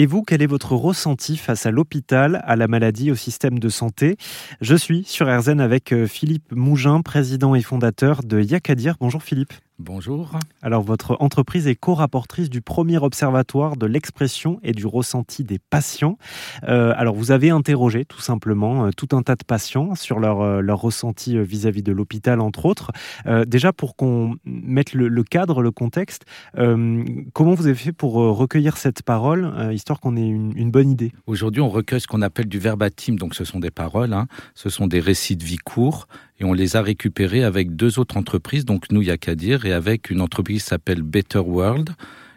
Et vous, quel est votre ressenti face à l'hôpital, à la maladie, au système de santé? Je suis sur RZN avec euh, Philippe Mougin, président et fondateur de Yakadir. Bonjour Philippe. Bonjour. Alors, votre entreprise est co-rapportrice du premier observatoire de l'expression et du ressenti des patients. Euh, alors, vous avez interrogé tout simplement euh, tout un tas de patients sur leur, euh, leur ressenti vis-à-vis de l'hôpital, entre autres. déjà, pour qu'on mette le, cadre, le contexte, comment vous avez fait pour recueillir cette parole, histoire qu'on ait une, bonne idée? Aujourd'hui, on recueille ce qu'on appelle du verbatim, donc ce sont des paroles, hein. ce sont des récits de vie courts, et on les a récupérés avec deux autres entreprises, donc nous, dire, et avec une entreprise qui s'appelle Better World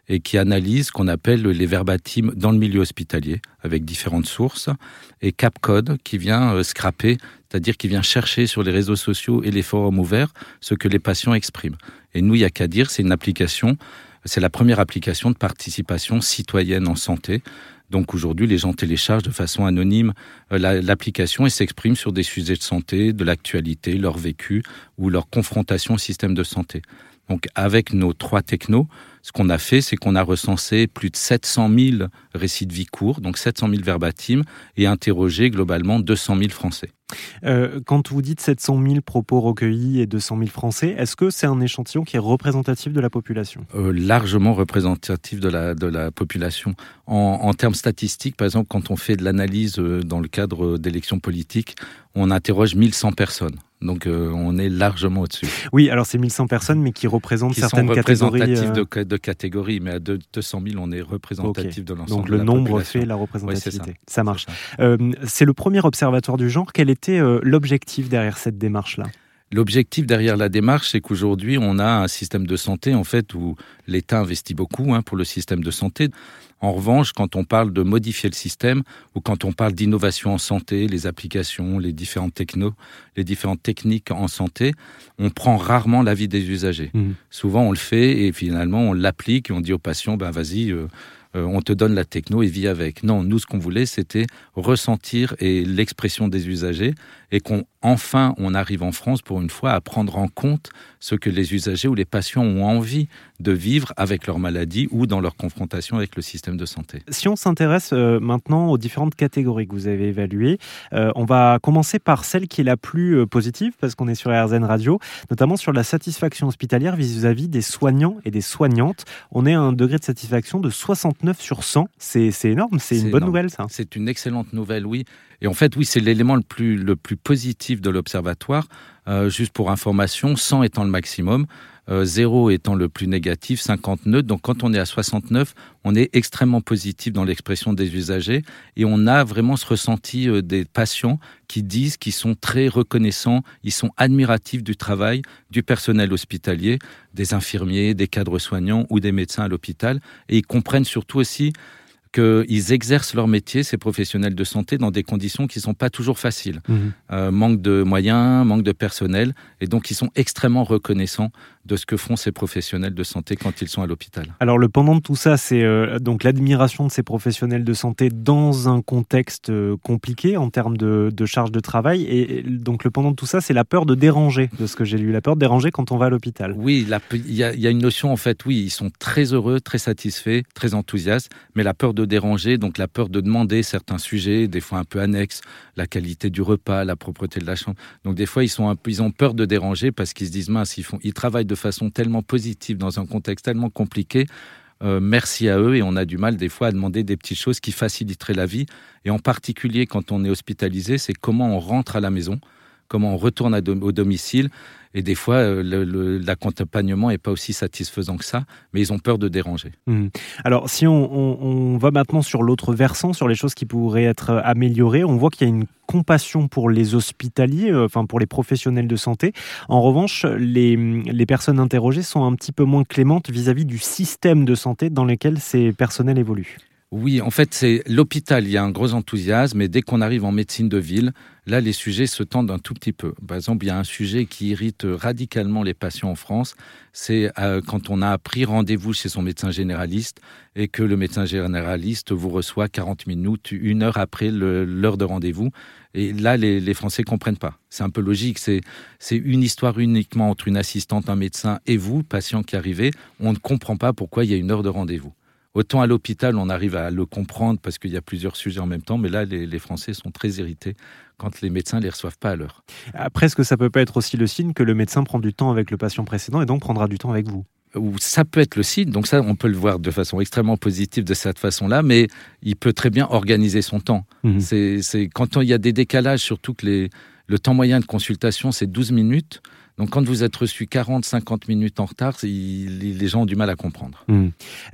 et qui analyse ce qu'on appelle les verbatims dans le milieu hospitalier avec différentes sources et Capcode qui vient euh, scraper, c'est-à-dire qui vient chercher sur les réseaux sociaux et les forums ouverts ce que les patients expriment. Et nous, dire, c'est une application, c'est la première application de participation citoyenne en santé. Donc aujourd'hui, les gens téléchargent de façon anonyme euh, l'application et s'expriment sur des sujets de santé, de l'actualité, leur vécu ou leur confrontation au système de santé. Donc avec nos trois technos, ce qu'on a fait, c'est qu'on a recensé plus de 700 000 récits de vie courts, donc 700 000 verbatims, et interrogé globalement 200 000 Français. Euh, quand vous dites 700 000 propos recueillis et 200 000 Français, est-ce que c'est un échantillon qui est représentatif de la population? Euh, Largement représentatif de la, de la population. En, en, termes statistiques, par exemple, quand on fait de l'analyse euh, dans le cadre d'élections politiques, on interroge 1100 personnes. Donc euh, on est largement au-dessus. Oui, alors c'est 1100 personnes, mais qui représentent qui certaines sont catégories. De, de catégories, mais à 200 000, on est représentatif de l'ensemble. Donc le nombre fait la représentativité. ça. marche. Euh, c'est le premier observatoire du genre. Quel était euh, l'objectif derrière cette démarche-là? L'objectif derrière la démarche, c'est qu'aujourd'hui, on a un système de santé en fait où l'État investit beaucoup hein, pour le système de santé. En revanche, quand on parle de modifier le système ou quand on parle d'innovation en santé, les applications, les différentes technos, les différentes techniques en santé, on prend rarement l'avis des usagers. Mmh. Souvent, on le fait et finalement, on l'applique et on dit aux patients, ben vas-y. Euh, euh, on te donne la techno et vis avec. Non, nous, ce qu'on voulait, c'était ressentir et l'expression des usagers et qu'on enfin on arrive en France pour une fois à prendre en compte ce que les usagers ou les patients ont envie de vivre avec leur maladie ou dans leur confrontation avec le système de santé. Si on s'intéresse euh, maintenant aux différentes catégories que vous avez évaluées, euh, on va commencer par celle qui est la plus euh, positive parce qu'on est sur RZN Radio, notamment sur la satisfaction hospitalière vis-à-vis des soignants et des soignantes. On est à un degré de satisfaction de 69 sur 100. C'est énorme, c'est une bonne nouvelle ça. C'est une excellente nouvelle, oui. Et en fait, oui, c'est l'élément le plus, le plus positif de l'observatoire. Euh, juste pour information, 100 étant le maximum, 0 euh, étant le plus négatif, 50 neutres. Donc quand on est à 69, on est extrêmement positif dans l'expression des usagers et on a vraiment ce ressenti euh, des patients qui disent qu'ils sont très reconnaissants, ils sont admiratifs du travail du personnel hospitalier, des infirmiers, des cadres soignants ou des médecins à l'hôpital et ils comprennent surtout aussi qu'ils exercent leur métier, ces professionnels de santé, dans des conditions qui ne sont pas toujours faciles. Mhm. Euh, manque de moyens, manque de personnel, et donc ils sont extrêmement reconnaissants de ce que font ces professionnels de santé quand ils sont à l'hôpital. Alors le pendant de tout ça, c'est euh, donc l'admiration de ces professionnels de santé dans un contexte euh, compliqué en termes de, de, charge de travail, et donc le pendant de tout ça, c'est la peur de déranger, de ce que j'ai lu, la peur de déranger quand on va à l'hôpital. Oui, il y, y, a une notion en fait, oui, ils sont très heureux, très satisfaits, très enthousiastes, mais la peur de déranger, donc la peur de demander certains sujets, des fois un peu annexes, la qualité du repas, la propreté de la chambre. Donc des fois ils sont un peu, ils ont peur de déranger parce qu'ils se disent mince, ils font, ils travaillent de façon tellement positive dans un contexte tellement compliqué. Euh, merci à eux et on a du mal des fois à demander des petites choses qui faciliteraient la vie. Et en particulier quand on est hospitalisé, c'est comment on rentre à la maison, comment on retourne au domicile et des fois, euh, l'accompagnement n'est pas aussi satisfaisant que ça, mais ils ont peur de déranger. Mmh. Alors, si on, va maintenant sur l'autre versant, sur les choses qui pourraient être euh, améliorées, on voit qu'il y a une compassion pour les hospitaliers, euh, enfin pour les professionnels de santé. En revanche, les, les personnes interrogées sont un petit peu moins clémentes vis-à-vis du système de santé dans lequel ces personnels évoluent. Oui, en fait, c'est l'hôpital. Il y a un gros enthousiasme, et dès qu'on arrive en médecine de ville, là, les sujets se tendent un tout petit peu. Par exemple, il y a un sujet qui irrite radicalement les patients en France. C'est euh, quand on a pris rendez-vous chez son médecin généraliste et que le médecin généraliste vous reçoit 40 minutes, une heure après l'heure de rendez-vous. Et là, les, Français comprennent pas. C'est un peu logique. C'est une histoire uniquement entre une assistante, un médecin et vous, patient qui arrivez. On ne comprend pas pourquoi il y a une heure de rendez-vous. Autant à l'hôpital, on arrive à le comprendre parce qu'il y a plusieurs sujets en même temps, mais là, les, Français sont très irrités quand les médecins ne les reçoivent pas à l'heure. Après, est-ce que ça peut pas être aussi le signe que le médecin prend du temps avec le patient précédent et donc prendra du temps avec vous? Ou ça peut être le signe, donc ça on peut le voir de façon extrêmement positive de cette façon-là, mais il peut très bien organiser son temps. Mhm. C'est quand il y a des décalages, surtout que les, le temps moyen de consultation c'est 12 minutes, donc quand vous êtes reçu 40, 50 minutes en retard, les gens ont du mal à comprendre.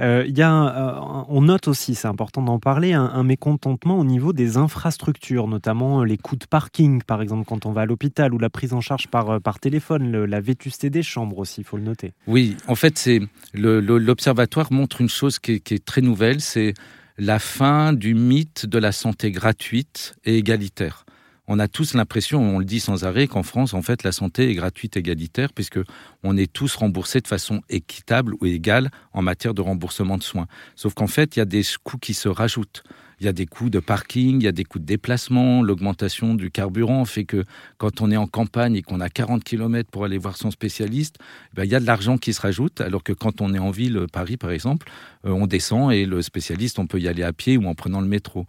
Euh, y a euh, on note aussi, c'est important d'en parler, un, mécontentement au niveau des infrastructures, notamment euh, les coûts de parking, par exemple, quand on va à l'hôpital, ou la prise en charge par, par téléphone, la vétusté des chambres aussi, il faut le noter. Oui, en fait, c'est l'observatoire montre une chose qui est très nouvelle, c'est la fin du mythe de la santé gratuite et égalitaire on a tous l'impression, on le dit sans arrêt, qu'en France, en fait, la santé est gratuite, égalitaire, puisque on est tous remboursés de façon équitable ou égale en matière de remboursement de soins. Sauf qu'en fait, il y a des coûts qui se rajoutent. Il y a des coûts de parking, il y a des coûts de déplacement, l'augmentation du carburant fait que quand on est en campagne et qu'on a 40 km pour aller voir son spécialiste, ben, il y a de l'argent qui se rajoute, alors que quand on est en ville, Paris par exemple, euh, on descend et le spécialiste, on peut y aller à pied ou en prenant le métro.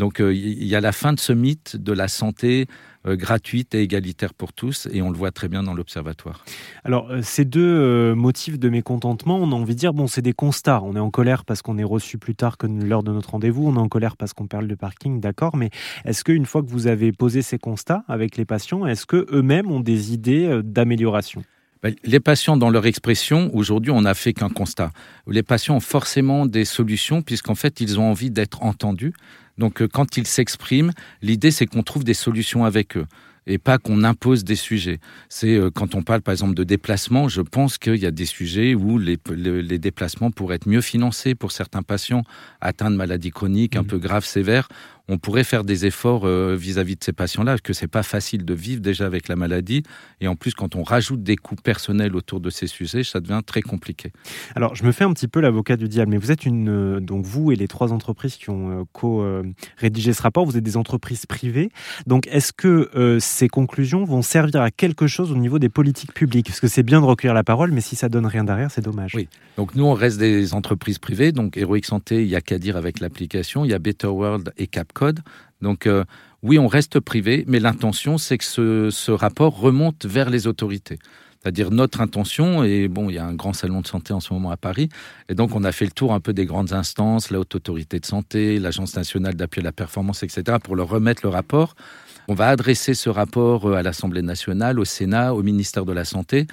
Donc euh, il y a la fin de ce mythe de la santé euh, gratuite et égalitaire pour tous, et on le voit très bien dans l'Observatoire. Alors, euh, ces deux motifs de mécontentement, on a envie de dire, bon, c'est des constats. On est en colère parce qu'on est reçu plus tard que l'heure de notre rendez-vous, on est en colère parce qu'on perd le parking, d'accord, mais est-ce qu'une fois que vous avez posé ces constats avec les patients, est-ce qu'eux-mêmes ont des idées d'amélioration? Les patients, dans leur expression, aujourd'hui, on n'a fait qu'un constat. Les patients ont forcément des solutions, puisqu'en fait, ils ont envie d'être entendus. Donc, euh, quand ils s'expriment, l'idée, c'est qu'on trouve des solutions avec eux et pas qu'on impose des sujets. C'est euh, quand on parle par exemple de déplacement, je pense qu'il y a des sujets où les, les, déplacements pourraient être mieux financés pour certains patients atteints de maladies chroniques un mmh. peu graves, sévères on pourrait faire des efforts euh, vis-à-vis de ces patients-là, parce que c'est pas facile de vivre déjà avec la maladie, et en plus quand on rajoute des coûts personnels autour de ces sujets, ça devient très compliqué. Alors je me fais un petit peu l'avocat du diable, mais vous êtes une, euh, donc vous et les trois entreprises qui ont euh, co-rédigé ce rapport, vous êtes des entreprises privées, donc est-ce que ces conclusions vont servir à quelque chose au niveau des politiques publiques? Parce que c'est bien de recueillir la parole, mais si ça donne rien derrière, c'est dommage. Oui, donc nous on reste des entreprises privées, donc Heroic Santé, il y a qu'à dire avec l'application, il y a Better World et Capcom donc euh, oui, on reste privé, mais l'intention, c'est que ce, rapport remonte vers les autorités. C'est-à-dire notre intention, et bon, il y a un grand salon de santé en ce moment à Paris, et donc on a fait le tour un peu des grandes instances, la Haute Autorité de Santé, l'Agence nationale d'appui à la performance, etc., pour leur remettre le rapport. On va adresser ce rapport euh, à l'Assemblée nationale, au Sénat, au ministère de la Santé,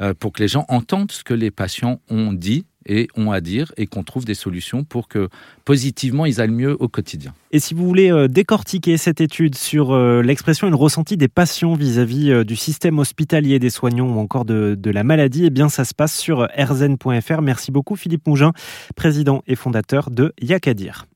euh, pour que les gens entendent ce que les patients ont dit et ont à dire et qu'on trouve des solutions pour que positivement ils aillent mieux au quotidien. Et si vous voulez euh, décortiquer cette étude sur euh, l'expression et le ressenti des patients vis-à-vis euh, du système hospitalier des soignants ou encore de, de la maladie, eh bien ça se passe sur rzn.fr. Merci beaucoup Philippe Mougin, président et fondateur de Yacadir.